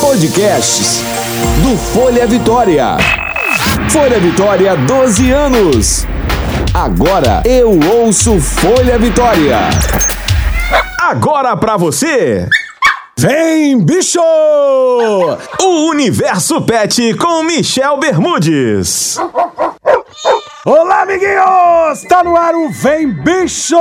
Podcasts do Folha Vitória. Folha Vitória, 12 anos. Agora eu ouço Folha Vitória. Agora pra você. Vem, bicho! O Universo Pet com Michel Bermudes. Olá, amiguinhos! Tá no ar o Vem Bicho!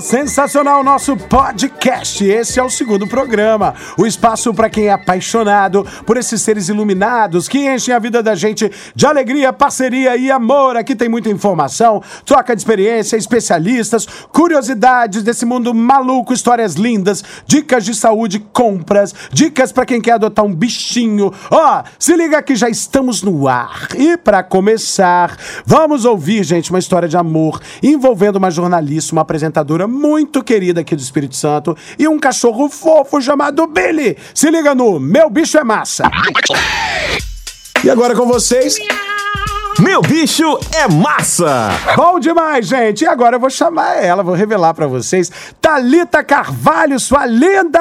Sensacional nosso podcast. Esse é o segundo programa. O espaço para quem é apaixonado por esses seres iluminados que enchem a vida da gente de alegria, parceria e amor. Aqui tem muita informação, troca de experiência, especialistas, curiosidades desse mundo maluco, histórias lindas, dicas de saúde, compras, dicas para quem quer adotar um bichinho. Ó, se liga que já estamos no ar. E para começar, vamos ouvir ouvir, gente, uma história de amor envolvendo uma jornalista, uma apresentadora muito querida aqui do Espírito Santo e um cachorro fofo chamado Billy. Se liga no Meu Bicho é Massa. E agora com vocês. Meu bicho é massa! Bom demais, gente! E agora eu vou chamar ela, vou revelar para vocês. Talita Carvalho, sua linda!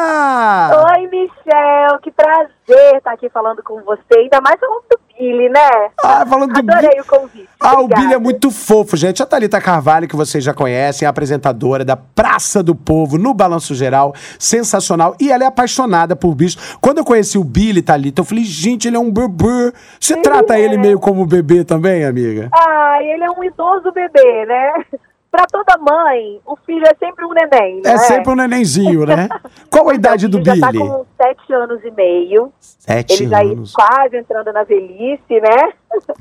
Oi, Michel, que prazer estar aqui falando com você, ainda mais falando do Billy, né? Ah, falando do Adorei o convite. Ah, o Obrigada. Billy é muito fofo, gente. A Thalita Carvalho, que vocês já conhecem, é apresentadora da Praça do Povo, no Balanço Geral. Sensacional. E ela é apaixonada por bicho. Quando eu conheci o Billy, Thalita, eu falei, gente, ele é um bebê. Você trata ele meio como bebê também, amiga? Ah, ele é um idoso bebê, né? Pra toda mãe, o filho é sempre um neném, né? É sempre um nenenzinho, né? Qual a idade do Ele já Billy? tá com sete anos e meio. Sete Ele já anos. quase entrando na velhice, né?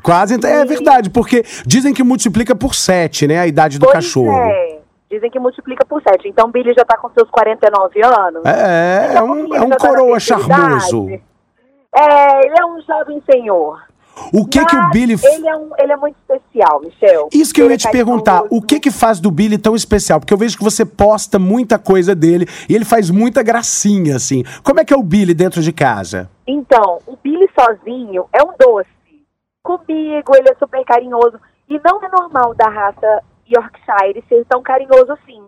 Quase. ent- É verdade, porque dizem que multiplica por sete, né? A idade do Pois cachorro. é. Dizem que multiplica por sete. Então, o Billy já tá com seus 49 anos. É, é a um, é um tá coroa charmoso. É, ele é um jovem senhor. O que que o Mas Billy... Ele é, um, ele é muito especial, Michel. Isso que eu ia te perguntar, o que que faz do Billy tão especial? Porque eu vejo que você posta muita coisa dele e ele faz muita gracinha, assim. Como é que é o Billy dentro de casa? Então, o Billy sozinho é um doce. Comigo, ele é super carinhoso. E não é normal da raça Yorkshire ser tão carinhoso assim.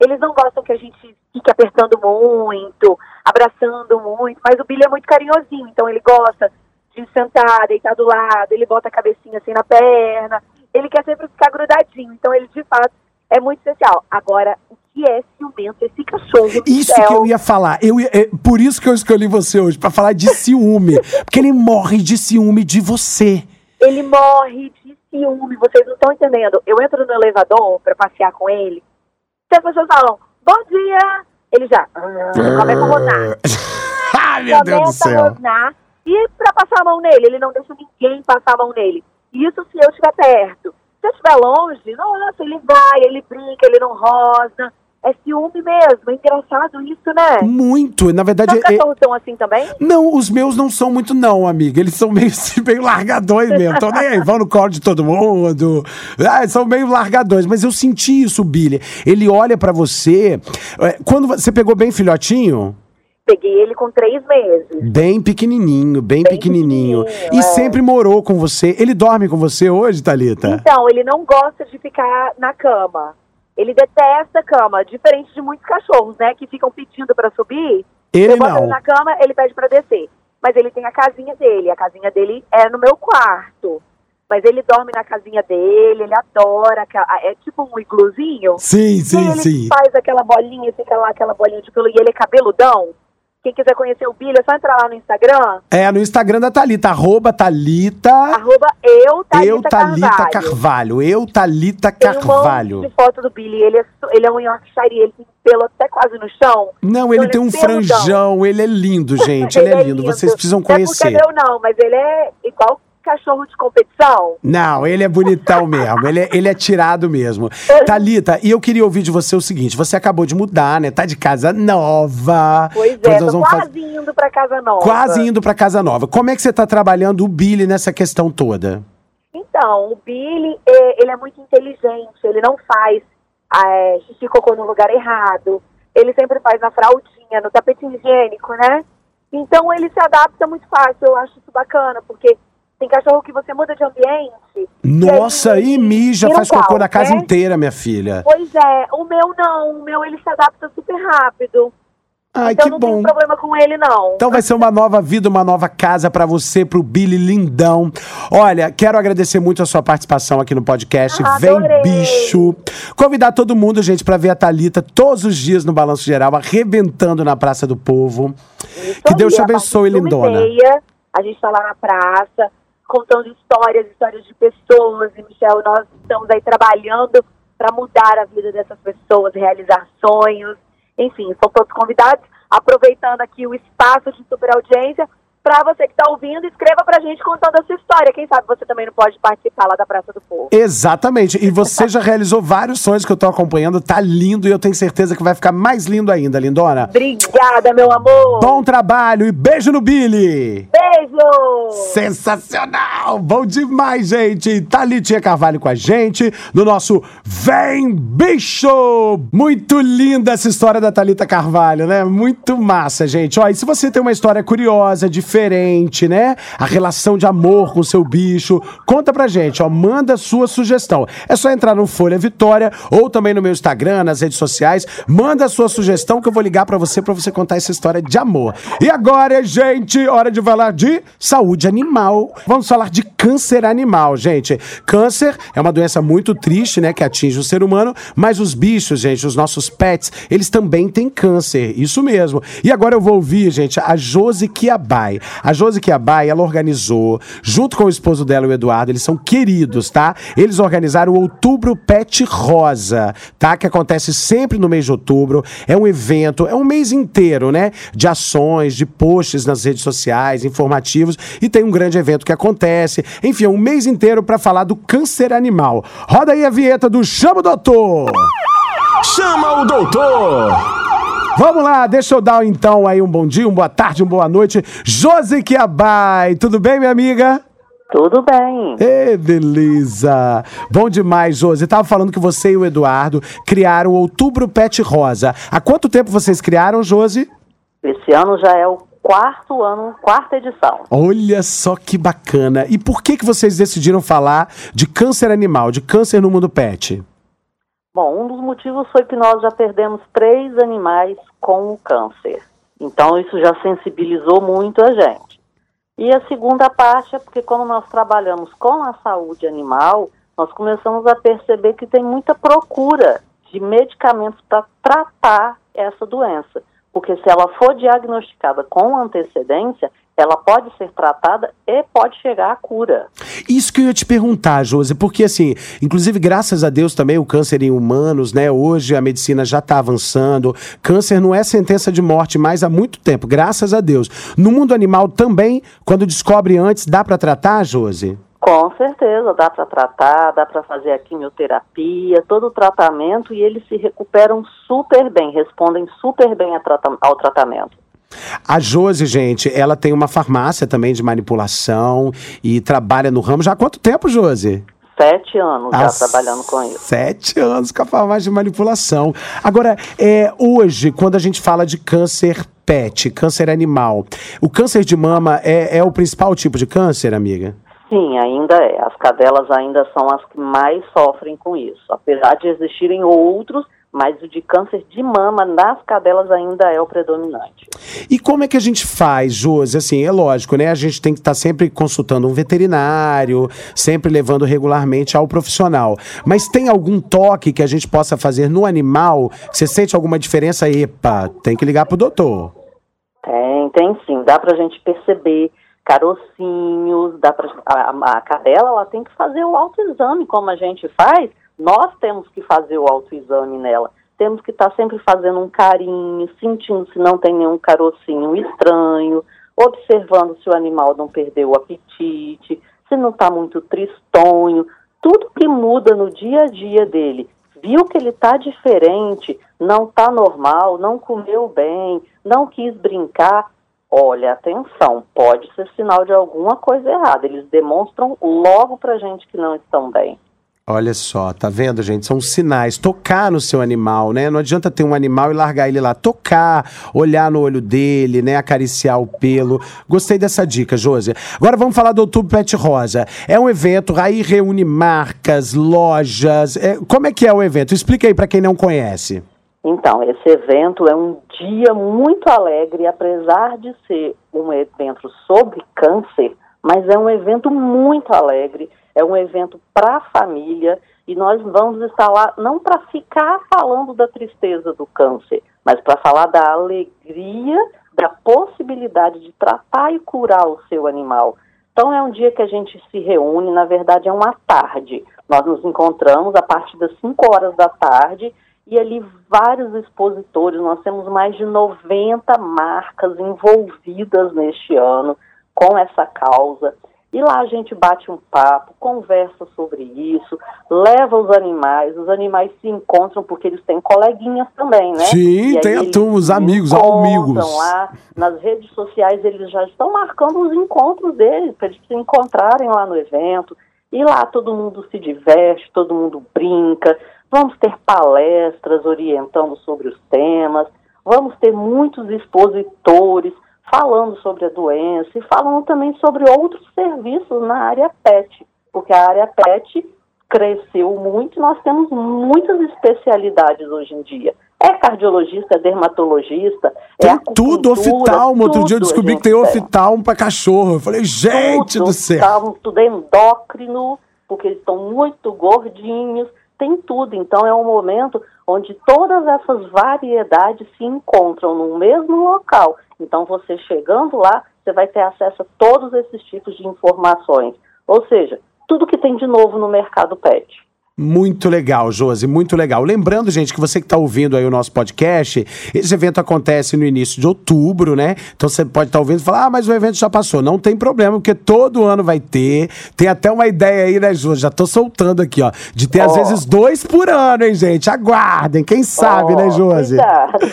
Eles não gostam que a gente fique apertando muito, abraçando muito, mas o Billy é muito carinhosinho, então ele gosta de sentar, deitar do lado, ele bota a cabecinha assim na perna, ele quer sempre ficar grudadinho, então ele de fato é muito especial. Agora, o que é ciumento esse cachorro? Isso céu? que eu ia falar. Eu ia- é por isso que eu escolhi você hoje, pra falar de ciúme. porque ele morre de ciúme de você. Ele morre de ciúme, vocês não estão entendendo. Eu entro no elevador pra passear com ele, se as pessoas falam, bom dia, ele já ah, começa a rosnar. Ai, meu Deus do Começa a céu. E pra passar a mão nele, ele não deixa ninguém passar a mão nele. Isso se eu estiver perto. Se eu estiver longe, nossa, ele vai, ele brinca, ele não rosa. É ciúme mesmo, é engraçado isso, né? Muito. Na verdade, é- cachorros são assim também? Não, os meus não são muito, não, amiga. Eles são meio, meio largadões mesmo. Estão nem aí, vão no colo de todo mundo. Ah, são meio largadões. Mas eu senti isso, Billy. Ele olha pra você. é, Quando você pegou bem filhotinho? Peguei ele com três meses. Bem pequenininho, bem, Bem pequenininho. pequenininho, E é. sempre morou com você. Ele dorme com você hoje, Thalita? Então, ele não gosta de ficar na cama. Ele detesta a cama, diferente de muitos cachorros, né? Que ficam pedindo pra subir. Ele eu não. ele na cama, ele pede pra descer. Mas ele tem a casinha dele. A casinha dele é no meu quarto. Mas ele dorme na casinha dele, ele adora. É tipo um igluzinho. Sim, sim, ele sim. faz aquela bolinha, fica lá aquela bolinha de pelo. E ele é cabeludão. Quem quiser conhecer o Billy, é só entrar lá no Instagram. É, no Instagram da Thalita, arroba Thalita. Arroba eu, Thalita, eu, Thalita Carvalho. Carvalho. Eu, Thalita Tem um Carvalho. monte de foto do Billy. Ele é, ele é um Yorkshire, ele tem pelo até quase no chão. Não, ele Ele tem é um franjão, ele é lindo, gente. Ele, é lindo. Vocês precisam Não é conhecer. porque é meu não, mas ele é igual cachorro de competição. Não, ele é bonitão mesmo. Ele é, ele é tirado mesmo. Thalita, e eu queria ouvir de você o seguinte: você acabou de mudar, né? Tá de casa nova. Pois é, tô quase fazer- indo pra casa nova. Quase indo pra casa nova. Como é que você tá trabalhando o Billy nessa questão toda? Então, o Billy, é, ele é muito inteligente, ele não faz é, xixi cocô no lugar errado. Ele sempre faz na fraldinha, no tapete higiênico, né? Então ele se adapta muito fácil, eu acho isso bacana, porque tem cachorro que você muda de ambiente. Nossa, aí e mija, faz um cocô na casa né? inteira, minha filha. Pois é, o meu não, o meu ele se adapta super rápido. Ai, então que não bom. tenho problema com ele, não. Então vai ser uma nova vida, uma nova casa para você, pro Billy Lindão. Olha, quero agradecer muito a sua participação aqui no podcast. Ah, Vem adorei. bicho. Convidar todo mundo, gente, para ver a Thalita todos os dias no Balanço Geral, arrebentando na Praça do Povo. Isso Que Deus te abençoe, lindona. meia, a gente tá lá na praça, contando histórias, histórias de pessoas. E, Michel, nós estamos aí trabalhando para mudar a vida dessas pessoas, realizar sonhos. Enfim, são todos convidados. Aproveitando aqui o espaço de super audiência, para você que está ouvindo, escreva pra gente contando a sua história. Quem sabe você também não pode participar lá da Praça do Povo. Exatamente. E você já realizou vários sonhos que eu tô acompanhando. Tá lindo e eu tenho certeza que vai ficar mais lindo ainda, lindona. Obrigada, meu amor. Bom trabalho e beijo no Billy! Beijo! Sensacional! Bom demais, gente! Thalitinha Carvalho com a gente no nosso Vem Bicho! Muito linda essa história da Thalita Carvalho, né? Muito massa, gente. Ó, e se você tem uma história curiosa, diferente, né? A relação de amor com o seu bicho, conta pra gente, ó. Manda sua sugestão. É só entrar no Folha Vitória ou também no meu Instagram, nas redes sociais. Manda sua sugestão que eu vou ligar pra você pra você contar essa história de amor. E agora, gente, hora de falar de saúde animal. Vamos falar de câncer animal, gente. Câncer é uma doença muito triste, né, que atinge o ser humano, mas os bichos, gente, os nossos pets, eles também têm câncer. Isso mesmo. E agora eu vou ouvir, gente, a Josi Kiabai. A Josi Kiabai, ela organizou, junto com o esposo dela, o Eduardo, eles são queridos, tá? Eles organizaram o Outubro Pet Rosa, tá? Que acontece sempre no mês de outubro. É um evento, é um mês inteiro, né? De ações, de posts nas redes sociais, informativos, e tem um grande evento que acontece. Enfim, é um mês inteiro para falar do câncer animal. Roda aí a vinheta do Chama o Doutor! Chama o doutor! Vamos lá, deixa eu dar então aí um bom dia, uma boa tarde, uma boa noite. Josi Kiabai, tudo bem, minha amiga? Tudo bem. Ê, beleza! Bom demais, Josi. Tava falando que você e o Eduardo criaram o Outubro Pet Rosa. Há quanto tempo vocês criaram, Josi? Esse ano já é o quarto ano, quarta edição. Olha só que bacana. E por que, que vocês decidiram falar de câncer animal, de câncer no mundo pet? Bom, um dos motivos foi que nós já perdemos três animais com o câncer. Então isso já sensibilizou muito a gente. E a segunda parte é porque quando nós trabalhamos com a saúde animal, nós começamos a perceber que tem muita procura de medicamentos para tratar essa doença. Porque se ela for diagnosticada com antecedência, ela pode ser tratada e pode chegar à cura. Isso que eu ia te perguntar, Josi, porque assim, inclusive graças a Deus também o câncer em humanos, né? Hoje a medicina já está avançando. Câncer não é sentença de morte mais há muito tempo, graças a Deus. No mundo animal também, quando descobre antes, dá para tratar, Josi? Com certeza, dá para tratar, dá para fazer a quimioterapia, todo o tratamento e eles se recuperam super bem, respondem super bem ao tratamento. A Josi, gente, ela tem uma farmácia também de manipulação e trabalha no ramo já há quanto tempo, Josi? Sete anos já Há trabalhando com isso. Sete anos com a farmácia de manipulação. Agora, é, hoje, quando a gente fala de câncer pet, câncer animal, o câncer de mama é, é o principal tipo de câncer, amiga? Sim, ainda é. As cadelas ainda são as que mais sofrem com isso. Apesar de existirem outros, mas o de câncer de mama nas cadelas ainda é o predominante. E como é que a gente faz, Josi? Assim, é lógico, né? A gente tem que estar sempre consultando um veterinário, sempre levando regularmente ao profissional. Mas tem algum toque que a gente possa fazer no animal? Você sente alguma diferença? Epa, tem que ligar pro doutor. Tem, tem sim. Dá pra gente perceber carocinhos, dá pra, a, a cadela ela tem que fazer o autoexame como a gente faz, nós temos que fazer o autoexame nela. Temos que estar sempre fazendo um carinho, sentindo se não tem nenhum carocinho estranho, observando se o animal não perdeu o apetite, se não está muito tristonho, tudo que muda no dia a dia dele. Viu que ele está diferente, não está normal, não comeu bem, não quis brincar, Olha, atenção, pode ser sinal de alguma coisa errada. Eles demonstram logo pra gente que não estão bem. Olha só, tá vendo, gente? São sinais. Tocar no seu animal, né? Não adianta ter um animal e largar ele lá. Tocar, olhar no olho dele, né? Acariciar o pelo. Gostei dessa dica, Josi. Agora vamos falar do Outubro Pet Rosa. É um evento, aí reúne marcas, lojas. É, como é que é o evento? Explica aí pra quem não conhece. Então, esse evento é um dia muito alegre, apesar de ser um evento sobre câncer, mas é um evento muito alegre, é um evento para a família e nós vamos estar lá não para ficar falando da tristeza do câncer, mas para falar da alegria, da possibilidade de tratar e curar o seu animal. Então é um dia que a gente se reúne, na verdade é uma tarde. Nós nos encontramos a partir das 5 horas da tarde e ali vários expositores, nós temos mais de 90 marcas envolvidas neste ano com essa causa. E lá a gente bate um papo, conversa sobre isso, leva os animais, os animais se encontram porque eles têm coleguinhas também, né? Sim, tem a turma, os amigos, amigos. lá nas redes sociais, eles já estão marcando os encontros deles, para eles se encontrarem lá no evento. E lá todo mundo se diverte, todo mundo brinca, Vamos ter palestras orientando sobre os temas, vamos ter muitos expositores falando sobre a doença e falando também sobre outros serviços na área PET, porque a área PET cresceu muito e nós temos muitas especialidades hoje em dia. É cardiologista, é dermatologista, é tem é tudo, oftalmo. Outro dia eu descobri que tem oftalmo para cachorro. Eu falei, gente tudo, do céu. Oftalmo, tudo é endócrino, porque eles estão muito gordinhos tem tudo. Então, é um momento onde todas essas variedades se encontram no mesmo local. Então, você chegando lá, você vai ter acesso a todos esses tipos de informações. Ou seja, tudo que tem de novo no mercado pet. Muito legal, Josi, muito legal. Lembrando, gente, que você que está ouvindo aí o nosso podcast, esse evento acontece no início de outubro, né? Então você pode estar tá ouvindo e falar, ah, mas o evento já passou. Não tem problema, porque todo ano vai ter. Tem até uma ideia aí, né, Josi? Já tô soltando aqui, ó, de ter oh. às vezes dois por ano, hein, gente? Aguardem, quem sabe, oh, né, Josi?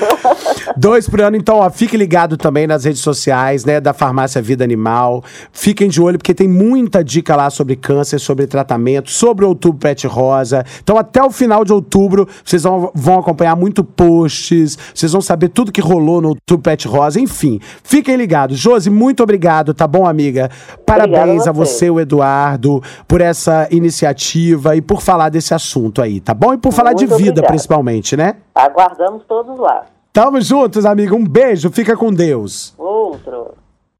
dois por ano, então, ó, fique ligado também nas redes sociais, né, da Farmácia Vida Animal. Fiquem de olho, porque tem muita dica lá sobre câncer, sobre tratamento, sobre outubro Pet Rock Rosa. Então, até o final de outubro, vocês vão, vão acompanhar muito posts, vocês vão saber tudo que rolou no YouTube Pet Rosa. Enfim, fiquem ligados. Josi, muito obrigado, tá bom, amiga? Parabéns a você, o Eduardo, por essa iniciativa e por falar desse assunto aí, tá bom? E por falar muito de vida, obrigado. principalmente, né? Aguardamos todos lá. Tamo juntos, amigo. Um beijo, fica com Deus. Outro.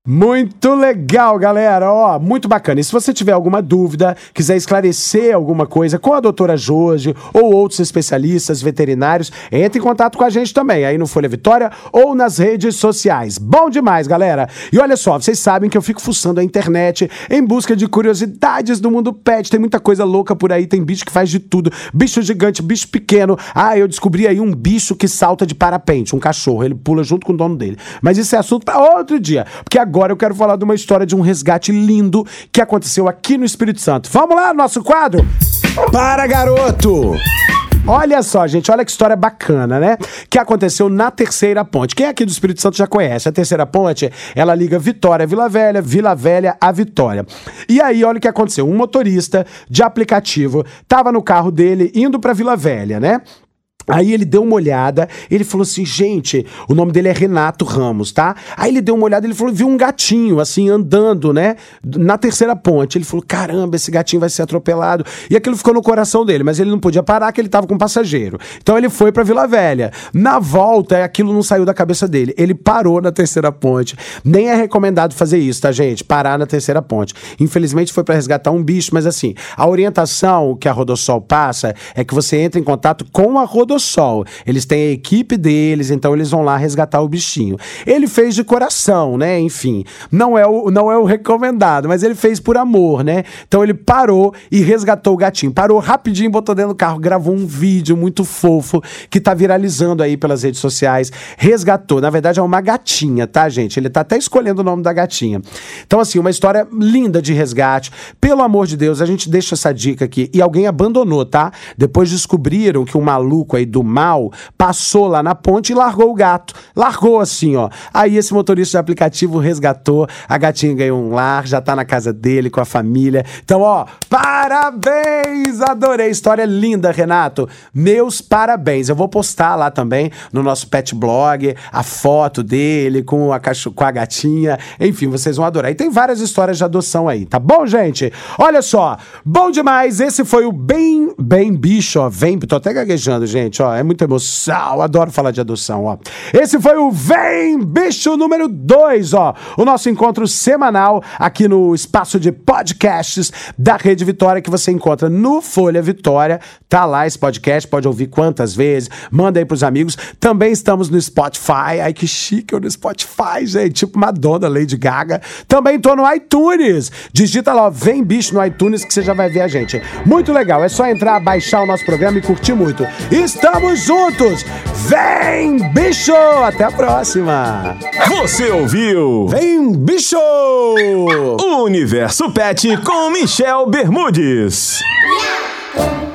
Muito legal, galera. Ó, muito bacana. E se você tiver alguma dúvida, quiser esclarecer alguma coisa com a doutora Jorge ou outros especialistas veterinários, entre em contato com a gente também, aí no Folha Vitória ou nas redes sociais. Bom demais, galera. E olha só, vocês sabem que eu fico fuçando a internet em busca de curiosidades do mundo pet. Tem muita coisa louca por aí, tem bicho que faz de tudo. Bicho gigante, bicho pequeno. Ah, eu descobri aí um bicho que salta de parapente, um cachorro. Ele pula junto com o dono dele. Mas isso é assunto para outro dia, porque agora agora eu quero falar de uma história de um resgate lindo que aconteceu aqui no Espírito Santo. Vamos lá, nosso quadro? Para, garoto! Olha só, gente, olha que história bacana, né? Que aconteceu na Terceira Ponte. Quem aqui do Espírito Santo já conhece? A Terceira Ponte, ela liga Vitória a Vila Velha, Vila Velha a Vitória. E aí, olha o que aconteceu. Um motorista de aplicativo estava no carro dele indo para Vila Velha, né? Aí ele deu uma olhada, ele falou assim, gente, o nome dele é Renato Ramos, tá? Aí ele deu uma olhada, ele falou, viu um gatinho, assim, andando, né, na terceira ponte. Ele falou, caramba, esse gatinho vai ser atropelado. E aquilo ficou no coração dele, mas ele não podia parar, que ele tava com um passageiro. Então ele foi pra Vila Velha. Na volta, aquilo não saiu da cabeça dele. Ele parou na terceira ponte. Nem é recomendado fazer isso, tá, gente? Parar na terceira ponte. Infelizmente foi para resgatar um bicho, mas assim, a orientação que a Rodossol passa é que você entre em contato com a Rodossol Sol. Eles têm a equipe deles, então eles vão lá resgatar o bichinho. Ele fez de coração, né? Enfim, não é o, não é o recomendado, mas ele fez por amor, né? Então ele parou e resgatou o gatinho. Parou rapidinho, botou dentro do carro, gravou um vídeo muito fofo que tá viralizando aí pelas redes sociais. Resgatou. Na verdade, é uma gatinha, tá, gente? Ele tá até escolhendo o nome da gatinha. Então, assim, uma história linda de resgate. Pelo amor de Deus, a gente deixa essa dica aqui. E alguém abandonou, tá? Depois descobriram que um maluco aí do mal passou lá na ponte e largou o gato. Largou assim, ó. Aí esse motorista de aplicativo resgatou, a gatinha ganhou um lar, já tá na casa dele com a família. Então, ó, parabéns! Adorei, história linda, Renato. Meus parabéns. Eu vou postar lá também no nosso pet blog a foto dele com a, cacho... com a gatinha. Enfim, vocês vão adorar. E tem várias histórias de adoção aí, tá bom, gente? Olha só, bom demais. Esse foi o Bem Bem Bicho, ó. Vem, tô até gaguejando, gente gente, ó. É muita emoção. Adoro falar de adoção, ó. Esse foi o Vem Bicho número 2, ó. O nosso encontro semanal aqui no espaço de podcasts da Rede Vitória que você encontra no Folha Vitória. Tá lá esse podcast, pode ouvir quantas vezes. Manda aí pros amigos. Também estamos no Spotify. Ai, que chique eu no Spotify, gente. Tipo Madonna, Lady Gaga. Também tô no iTunes. Digita lá, ó, Vem Bicho no iTunes que você já vai ver a gente. Muito legal. É só entrar, baixar o nosso programa e curtir muito. Estamos juntos! Vem, bicho! Até a próxima! Você ouviu? Vem, bicho! O Universo Pet com Michel Bermudes. Yeah!